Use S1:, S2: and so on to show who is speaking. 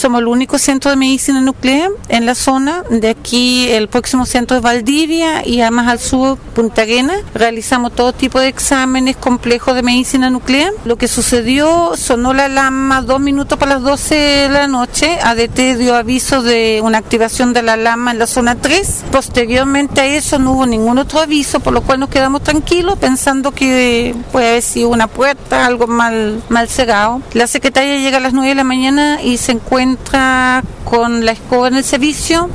S1: somos el único centro de medicina nuclear en la zona. De aquí el próximo centro es Valdivia y además al sur Punta Arenas. Realizamos todo tipo de exámenes complejos de medicina nuclear. Lo que sucedió, sonó la alarma dos minutos para las 12 de la noche. ADT dio aviso de una activación de la alarma en la zona 3. Posteriormente a eso no hubo ningún otro aviso, por lo cual nos quedamos tranquilos pensando que puede haber sido una puerta, algo mal, mal cerrado. La secretaria llega a las 9 de la mañana y se encuentra con la escoba en el servicio